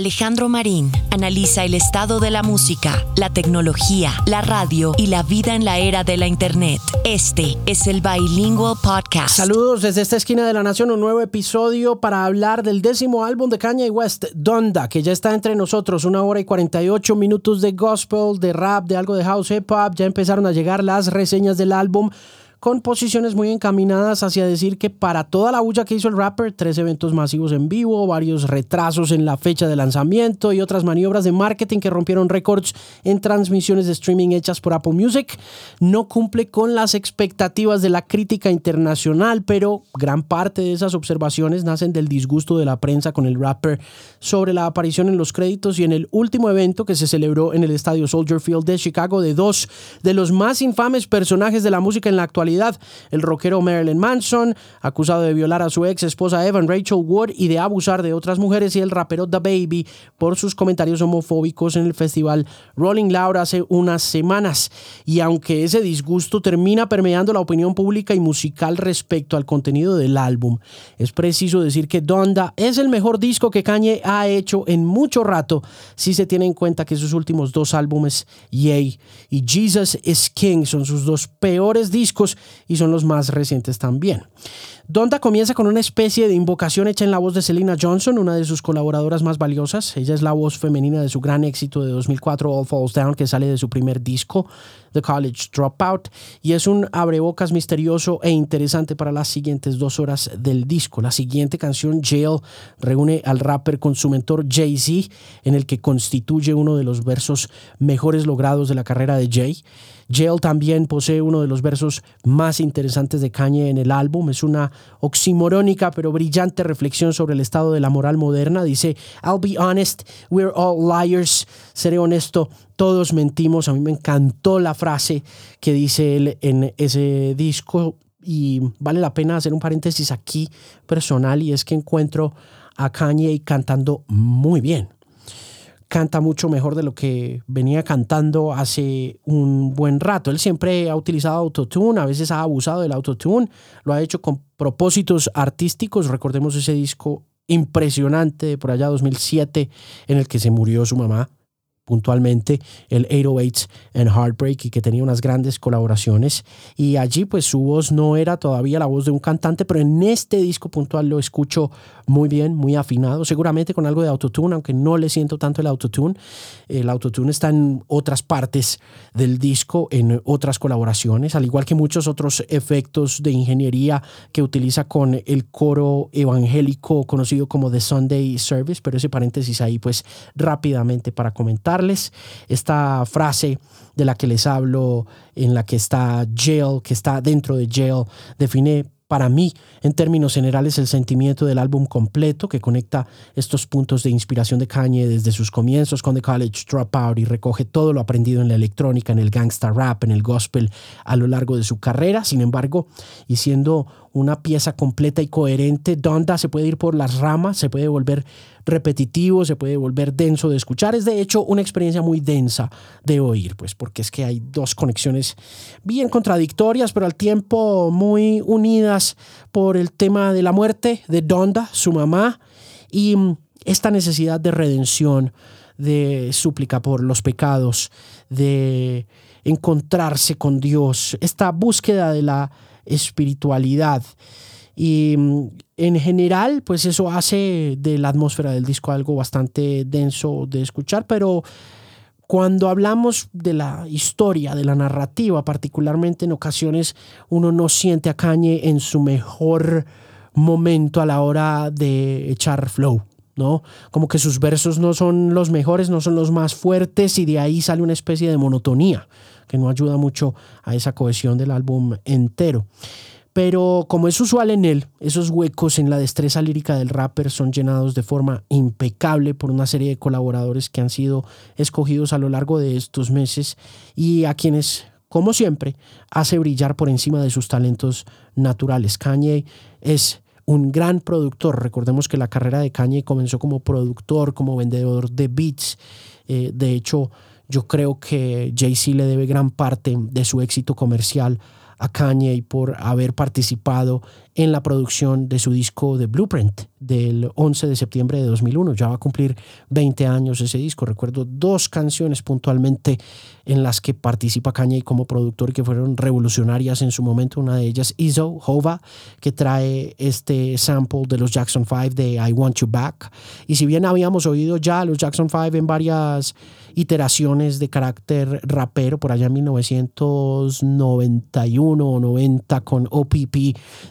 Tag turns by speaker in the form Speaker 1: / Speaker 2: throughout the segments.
Speaker 1: Alejandro Marín analiza el estado de la música, la tecnología, la radio y la vida en la era de la Internet. Este es el Bilingual Podcast.
Speaker 2: Saludos desde esta esquina de la nación, un nuevo episodio para hablar del décimo álbum de Kanye West, Donda, que ya está entre nosotros, una hora y 48 minutos de gospel, de rap, de algo de house hip hop. Ya empezaron a llegar las reseñas del álbum con posiciones muy encaminadas hacia decir que para toda la bulla que hizo el rapper, tres eventos masivos en vivo, varios retrasos en la fecha de lanzamiento y otras maniobras de marketing que rompieron récords en transmisiones de streaming hechas por Apple Music, no cumple con las expectativas de la crítica internacional, pero gran parte de esas observaciones nacen del disgusto de la prensa con el rapper sobre la aparición en los créditos y en el último evento que se celebró en el estadio Soldier Field de Chicago de dos de los más infames personajes de la música en la actualidad el rockero Marilyn Manson, acusado de violar a su ex esposa Evan Rachel Wood y de abusar de otras mujeres, y el rapero The Baby por sus comentarios homofóbicos en el festival Rolling Loud hace unas semanas. Y aunque ese disgusto termina permeando la opinión pública y musical respecto al contenido del álbum, es preciso decir que Donda es el mejor disco que Kanye ha hecho en mucho rato si se tiene en cuenta que sus últimos dos álbumes, Yay y Jesus is King, son sus dos peores discos y son los más recientes también. Donda comienza con una especie de invocación hecha en la voz de Selena Johnson, una de sus colaboradoras más valiosas. Ella es la voz femenina de su gran éxito de 2004, All Falls Down, que sale de su primer disco, The College Dropout, y es un abrebocas misterioso e interesante para las siguientes dos horas del disco. La siguiente canción, Jail, reúne al rapper con su mentor Jay-Z, en el que constituye uno de los versos mejores logrados de la carrera de Jay. Jail también posee uno de los versos más interesantes de Kanye en el álbum. Es una oximorónica pero brillante reflexión sobre el estado de la moral moderna. Dice, I'll be honest, we're all liars. Seré honesto, todos mentimos. A mí me encantó la frase que dice él en ese disco y vale la pena hacer un paréntesis aquí personal y es que encuentro a Kanye cantando muy bien canta mucho mejor de lo que venía cantando hace un buen rato. Él siempre ha utilizado autotune, a veces ha abusado del autotune, lo ha hecho con propósitos artísticos. Recordemos ese disco impresionante de por allá 2007 en el que se murió su mamá puntualmente el 808s and Heartbreak y que tenía unas grandes colaboraciones. Y allí pues su voz no era todavía la voz de un cantante pero en este disco puntual lo escucho muy bien, muy afinado, seguramente con algo de autotune aunque no le siento tanto el autotune. El autotune está en otras partes del disco en otras colaboraciones al igual que muchos otros efectos de ingeniería que utiliza con el coro evangélico conocido como The Sunday Service pero ese paréntesis ahí pues rápidamente para comentar esta frase de la que les hablo, en la que está jail, que está dentro de jail, define para mí, en términos generales, el sentimiento del álbum completo que conecta estos puntos de inspiración de Kanye desde sus comienzos con The College Dropout y recoge todo lo aprendido en la electrónica, en el gangsta rap, en el gospel a lo largo de su carrera. Sin embargo, y siendo una pieza completa y coherente, Donda se puede ir por las ramas, se puede volver repetitivo, se puede volver denso de escuchar. Es de hecho una experiencia muy densa de oír, pues porque es que hay dos conexiones bien contradictorias, pero al tiempo muy unidas por el tema de la muerte de Donda, su mamá, y esta necesidad de redención, de súplica por los pecados, de encontrarse con Dios, esta búsqueda de la espiritualidad. Y mm, en general, pues eso hace de la atmósfera del disco algo bastante denso de escuchar, pero cuando hablamos de la historia, de la narrativa, particularmente en ocasiones uno no siente a Kanye en su mejor momento a la hora de echar flow. ¿no? Como que sus versos no son los mejores, no son los más fuertes y de ahí sale una especie de monotonía que no ayuda mucho a esa cohesión del álbum entero. Pero como es usual en él, esos huecos en la destreza lírica del rapper son llenados de forma impecable por una serie de colaboradores que han sido escogidos a lo largo de estos meses y a quienes, como siempre, hace brillar por encima de sus talentos naturales. Kanye es un gran productor. Recordemos que la carrera de Kanye comenzó como productor, como vendedor de beats. Eh, de hecho, yo creo que Jay-Z le debe gran parte de su éxito comercial a Kanye por haber participado en la producción de su disco de Blueprint del 11 de septiembre de 2001. Ya va a cumplir 20 años ese disco. Recuerdo dos canciones puntualmente en las que participa Kanye como productor que fueron revolucionarias en su momento. Una de ellas, Iso, Hova, que trae este sample de los Jackson 5 de I Want You Back. Y si bien habíamos oído ya los Jackson 5 en varias iteraciones de carácter rapero por allá en 1991 o 90 con OPP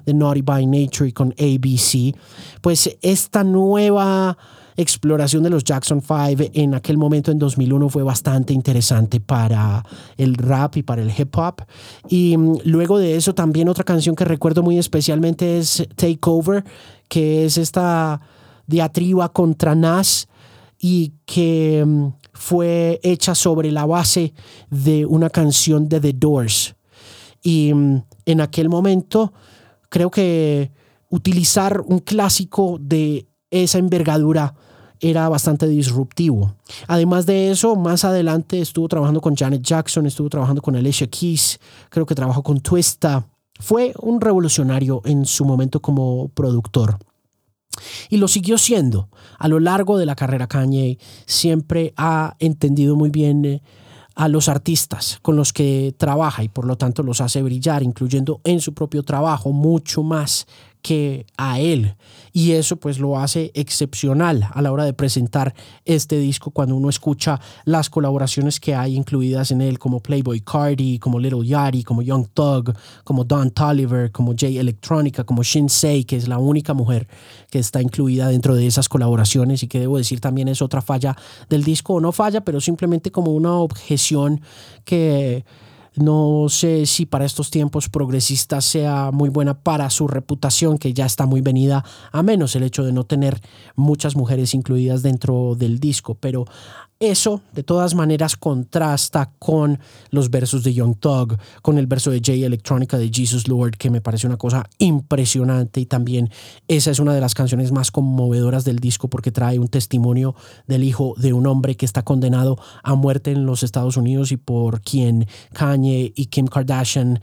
Speaker 2: de Naughty by Nature y con ABC, pues esta nueva exploración de los Jackson 5 en aquel momento en 2001 fue bastante interesante para el rap y para el hip hop. Y mm, luego de eso también otra canción que recuerdo muy especialmente es Take Over, que es esta diatriba contra Nas y que mm, fue hecha sobre la base de una canción de The Doors. Y mm, en aquel momento creo que utilizar un clásico de esa envergadura era bastante disruptivo. Además de eso, más adelante estuvo trabajando con Janet Jackson, estuvo trabajando con Alicia Keys, creo que trabajó con Twista. Fue un revolucionario en su momento como productor. Y lo siguió siendo. A lo largo de la carrera Kanye siempre ha entendido muy bien eh, a los artistas con los que trabaja y por lo tanto los hace brillar, incluyendo en su propio trabajo mucho más que a él. Y eso pues lo hace excepcional a la hora de presentar este disco cuando uno escucha las colaboraciones que hay incluidas en él como Playboy Cardi, como Little Yachty, como Young Thug, como Don Tolliver, como Jay Electronica, como Shinsei, que es la única mujer que está incluida dentro de esas colaboraciones y que debo decir también es otra falla del disco, o no falla, pero simplemente como una objeción que no sé si para estos tiempos progresistas sea muy buena para su reputación, que ya está muy venida a menos el hecho de no tener muchas mujeres incluidas dentro del disco. Pero eso, de todas maneras, contrasta con los versos de Young Thug, con el verso de Jay Electronica de Jesus Lord, que me parece una cosa impresionante. Y también esa es una de las canciones más conmovedoras del disco porque trae un testimonio del hijo de un hombre que está condenado a muerte en los Estados Unidos y por quien Kanye y Kim Kardashian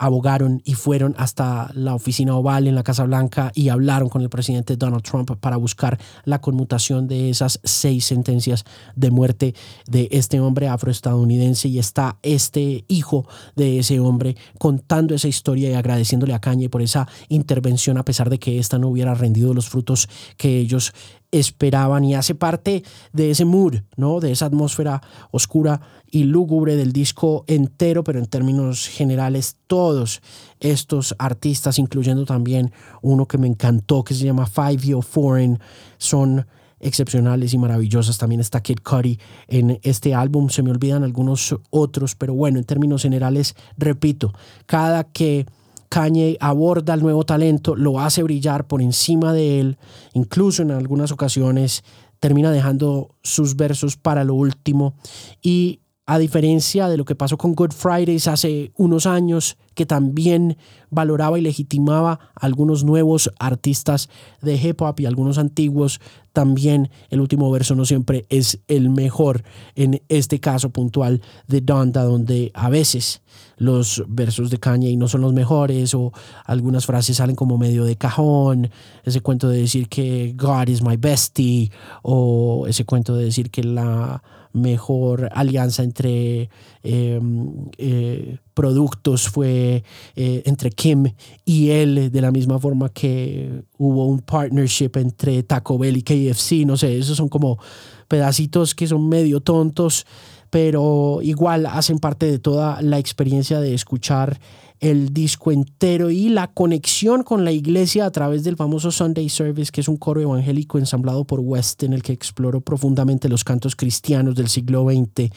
Speaker 2: abogaron y fueron hasta la oficina oval en la Casa Blanca y hablaron con el presidente Donald Trump para buscar la conmutación de esas seis sentencias de muerte de este hombre afroestadounidense. Y está este hijo de ese hombre contando esa historia y agradeciéndole a Kanye por esa intervención a pesar de que ésta no hubiera rendido los frutos que ellos esperaban y hace parte de ese mood, ¿no? De esa atmósfera oscura y lúgubre del disco entero, pero en términos generales todos estos artistas, incluyendo también uno que me encantó que se llama Five Year Foreign, son excepcionales y maravillosas. También está Kid Cudi en este álbum. Se me olvidan algunos otros, pero bueno, en términos generales, repito, cada que Kanye aborda el nuevo talento, lo hace brillar por encima de él, incluso en algunas ocasiones termina dejando sus versos para lo último. Y a diferencia de lo que pasó con Good Fridays hace unos años, que también valoraba y legitimaba a algunos nuevos artistas de hip hop y algunos antiguos, también el último verso no siempre es el mejor en este caso puntual de Donda, donde a veces los versos de Kanye no son los mejores o algunas frases salen como medio de cajón, ese cuento de decir que God is my bestie o ese cuento de decir que la mejor alianza entre em, eh, productos fue eh, entre Kim y él, de la misma forma que hubo un partnership entre Taco Bell y KFC, no sé, esos son como pedacitos que son medio tontos, pero igual hacen parte de toda la experiencia de escuchar el disco entero y la conexión con la iglesia a través del famoso Sunday Service, que es un coro evangélico ensamblado por West en el que exploró profundamente los cantos cristianos del siglo XX.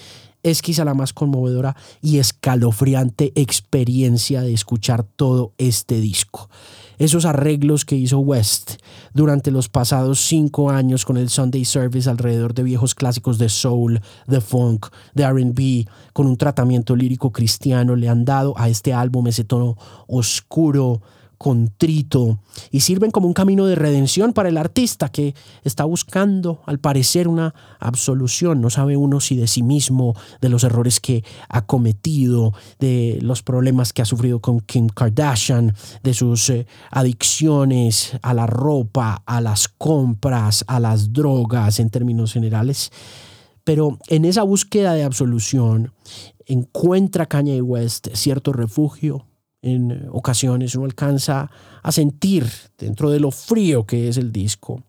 Speaker 2: Es quizá la más conmovedora y escalofriante experiencia de escuchar todo este disco. Esos arreglos que hizo West durante los pasados cinco años con el Sunday Service alrededor de viejos clásicos de soul, de funk, de RB, con un tratamiento lírico cristiano, le han dado a este álbum ese tono oscuro, contrito y sirven como un camino de redención para el artista que está buscando, al parecer, una absolución. No sabe uno si de sí mismo, de los errores que ha cometido, de los problemas que ha sufrido con Kim Kardashian, de sus eh, adicciones a la ropa, a las compras, a las drogas en términos generales. Pero en esa búsqueda de absolución encuentra Kanye West cierto refugio, en ocasiones uno alcanza a sentir dentro de lo frío que es el disco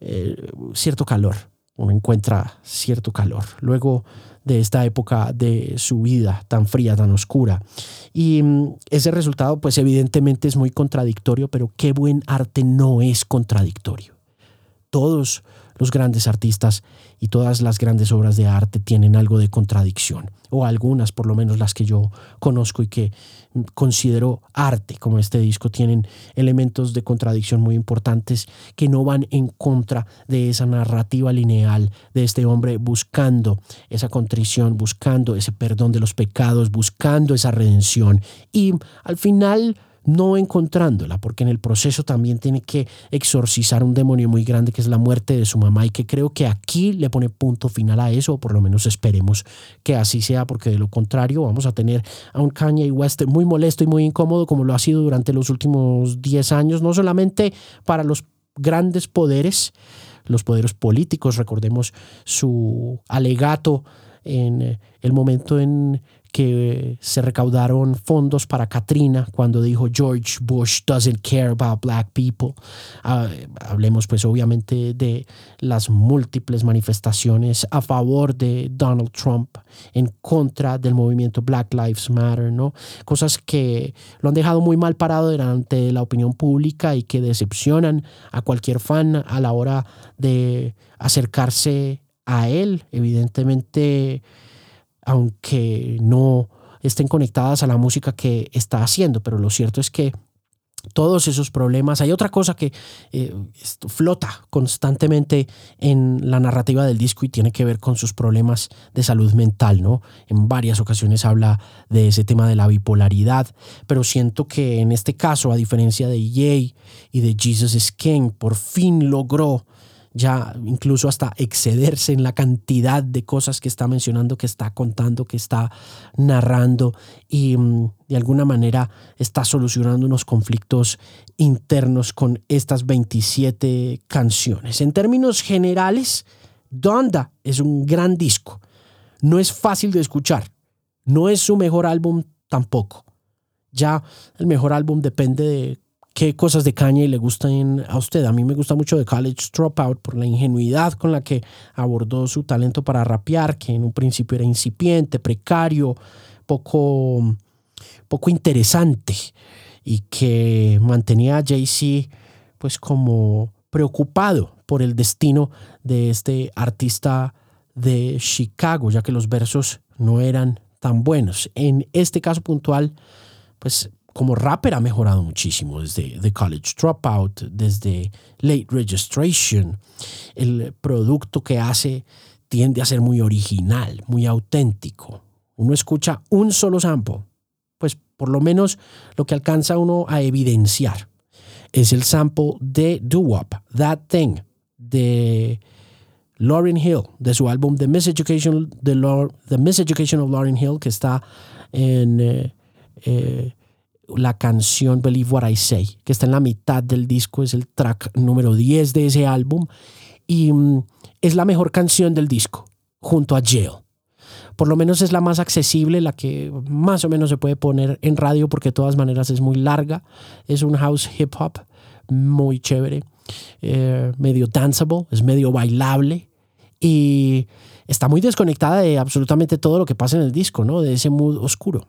Speaker 2: eh, cierto calor, uno encuentra cierto calor luego de esta época de su vida tan fría, tan oscura. Y mm, ese resultado pues evidentemente es muy contradictorio, pero qué buen arte no es contradictorio. Todos los grandes artistas y todas las grandes obras de arte tienen algo de contradicción, o algunas por lo menos las que yo conozco y que considero arte, como este disco, tienen elementos de contradicción muy importantes que no van en contra de esa narrativa lineal de este hombre buscando esa contrición, buscando ese perdón de los pecados, buscando esa redención. Y al final no encontrándola, porque en el proceso también tiene que exorcizar un demonio muy grande que es la muerte de su mamá y que creo que aquí le pone punto final a eso, o por lo menos esperemos que así sea, porque de lo contrario vamos a tener a un Kanye West muy molesto y muy incómodo como lo ha sido durante los últimos 10 años, no solamente para los grandes poderes, los poderes políticos, recordemos su alegato en el momento en que se recaudaron fondos para Katrina cuando dijo George Bush doesn't care about black people. Ah, hablemos pues obviamente de las múltiples manifestaciones a favor de Donald Trump en contra del movimiento Black Lives Matter, ¿no? Cosas que lo han dejado muy mal parado delante la opinión pública y que decepcionan a cualquier fan a la hora de acercarse a él. Evidentemente aunque no estén conectadas a la música que está haciendo, pero lo cierto es que todos esos problemas. Hay otra cosa que eh, flota constantemente en la narrativa del disco y tiene que ver con sus problemas de salud mental, ¿no? En varias ocasiones habla de ese tema de la bipolaridad, pero siento que en este caso, a diferencia de Ye y de Jesus is King, por fin logró ya incluso hasta excederse en la cantidad de cosas que está mencionando, que está contando, que está narrando y mm, de alguna manera está solucionando unos conflictos internos con estas 27 canciones. En términos generales, Donda es un gran disco. No es fácil de escuchar. No es su mejor álbum tampoco. Ya el mejor álbum depende de qué cosas de Kanye le gustan a usted. A mí me gusta mucho de College Dropout por la ingenuidad con la que abordó su talento para rapear, que en un principio era incipiente, precario, poco, poco interesante y que mantenía a Jay-Z pues como preocupado por el destino de este artista de Chicago, ya que los versos no eran tan buenos. En este caso puntual, pues como rapper ha mejorado muchísimo desde The College Dropout, desde Late Registration. El producto que hace tiende a ser muy original, muy auténtico. Uno escucha un solo sample, pues por lo menos lo que alcanza uno a evidenciar es el sample de Do Wop, That Thing, de Lauryn Hill, de su álbum The Miseducation, de The Miseducation of Lauryn Hill, que está en... Eh, eh, la canción Believe What I Say, que está en la mitad del disco, es el track número 10 de ese álbum y mm, es la mejor canción del disco, junto a Jail. Por lo menos es la más accesible, la que más o menos se puede poner en radio porque de todas maneras es muy larga. Es un house hip hop muy chévere, eh, medio danceable, es medio bailable y está muy desconectada de absolutamente todo lo que pasa en el disco, ¿no? De ese mood oscuro.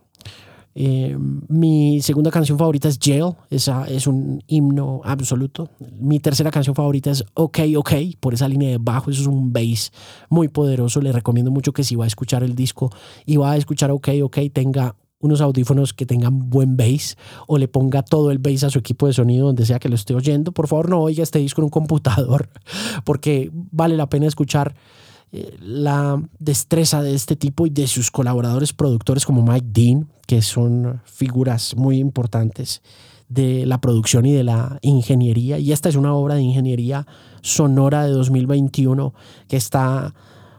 Speaker 2: Eh, mi segunda canción favorita es Jail, esa es un himno absoluto. Mi tercera canción favorita es OK, OK, por esa línea de bajo, eso es un bass muy poderoso. Le recomiendo mucho que si va a escuchar el disco y va a escuchar OK, OK, tenga unos audífonos que tengan buen bass o le ponga todo el bass a su equipo de sonido donde sea que lo esté oyendo. Por favor, no oiga este disco en un computador porque vale la pena escuchar la destreza de este tipo y de sus colaboradores productores como Mike Dean, que son figuras muy importantes de la producción y de la ingeniería. Y esta es una obra de ingeniería sonora de 2021 que está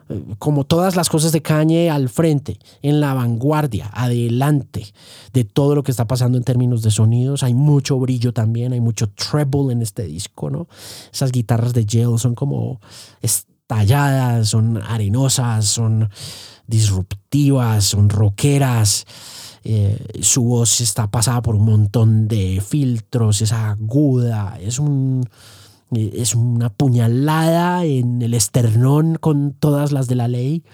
Speaker 2: eh, como todas las cosas de Kanye al frente, en la vanguardia, adelante de todo lo que está pasando en términos de sonidos. Hay mucho brillo también, hay mucho treble en este disco, ¿no? Esas guitarras de Jail son como estalladas, son arenosas, son disruptivas, son rockeras. Eh, su voz está pasada por un montón de filtros, es aguda, es un es una puñalada en el esternón con todas las de la ley.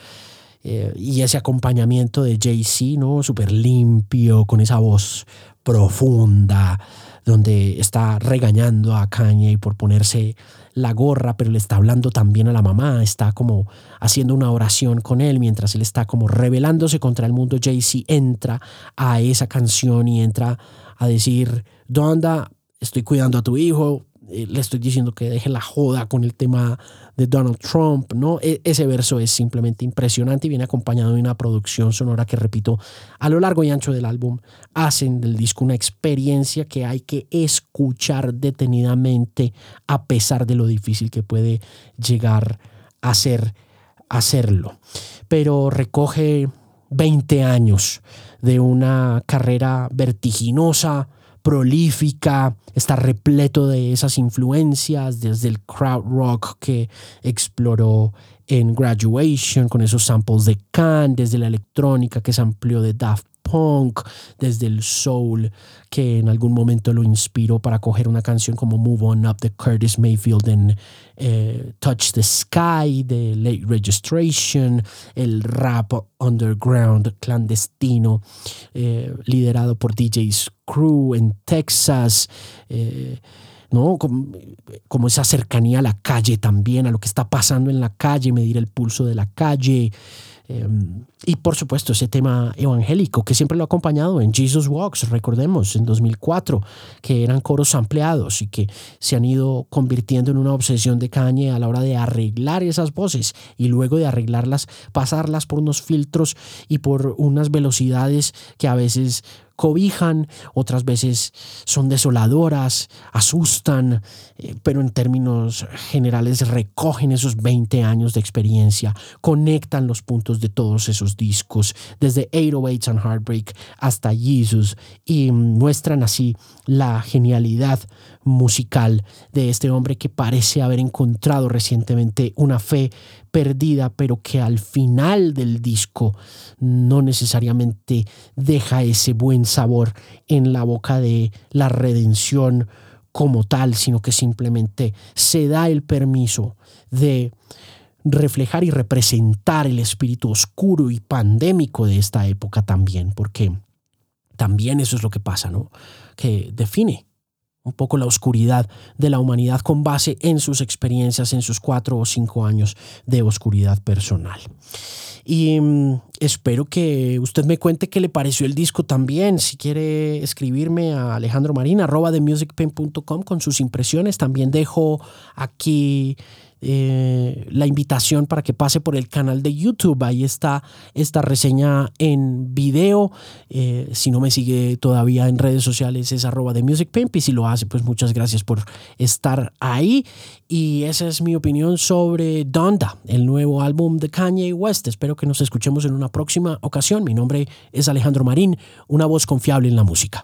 Speaker 2: Eh, y ese acompañamiento de Jay-Z, ¿no? Súper limpio, con esa voz profunda, donde está regañando a Kanye por ponerse la gorra, pero le está hablando también a la mamá, está como haciendo una oración con él mientras él está como rebelándose contra el mundo. Jay-Z entra a esa canción y entra a decir, Donda, estoy cuidando a tu hijo, le estoy diciendo que deje la joda con el tema de Donald Trump, ¿no? E, ese verso es simplemente impresionante y viene acompañado de una producción sonora que, repito, a lo largo y ancho del álbum hacen del disco una experiencia que hay que escuchar detenidamente a pesar de lo difícil que puede llegar a ser hacerlo. Pero recoge 20 años de una carrera vertiginosa, prolífica, está repleto de esas influencias, desde el crowd rock que exploró en Graduation con esos samples de Can, desde la electrónica que se amplió de Daft punk, desde el soul, que en algún momento lo inspiró para coger una canción como Move On Up de Curtis Mayfield en eh, Touch the Sky de Late Registration, el rap underground clandestino eh, liderado por DJ Screw en Texas. Eh, ¿no? Como, esa cercanía a la calle también, a lo que está pasando en la calle, medir el pulso de la calle, Em, y por supuesto ese tema evangélico que siempre lo ha acompañado en Jesus Walks, recordemos, en 2004, que eran coros ampliados y que se han ido convirtiendo en una obsesión de Kanye a la hora de arreglar esas voces y luego de arreglarlas, pasarlas por unos filtros y por unas velocidades que a veces cobijan, otras veces son desoladoras, asustan, eh, pero en términos generales recogen esos 20 años de experiencia, conectan los puntos de todos esos discos, desde 808 and Heartbreak hasta Jesus, y muestran así la genialidad musical de este hombre que parece haber encontrado recientemente una fe perdida, pero que al final del disco no necesariamente deja ese buen sabor en la boca de la redención como tal, sino que simplemente se da el permiso de reflejar y representar el espíritu oscuro y pandémico de esta época también, porque también eso es lo que pasa, ¿no? Que define un poco la oscuridad de la humanidad con base en sus experiencias, en sus cuatro o cinco años de oscuridad personal. Y mm, espero que usted me cuente qué le pareció el disco también. Si quiere escribirme a Alejandro arroba de con sus impresiones. También dejo aquí eh, la invitación para que pase por el canal de YouTube. Ahí está esta reseña en video. Eh, si no me sigue todavía en redes sociales es arroba de Music Pimp y si lo hace pues muchas gracias por estar ahí. Y esa es mi opinión sobre Donda, el nuevo álbum de Kanye West. Espero que nos escuchemos en una próxima ocasión. Mi nombre es Alejandro Marín, una voz confiable en la música.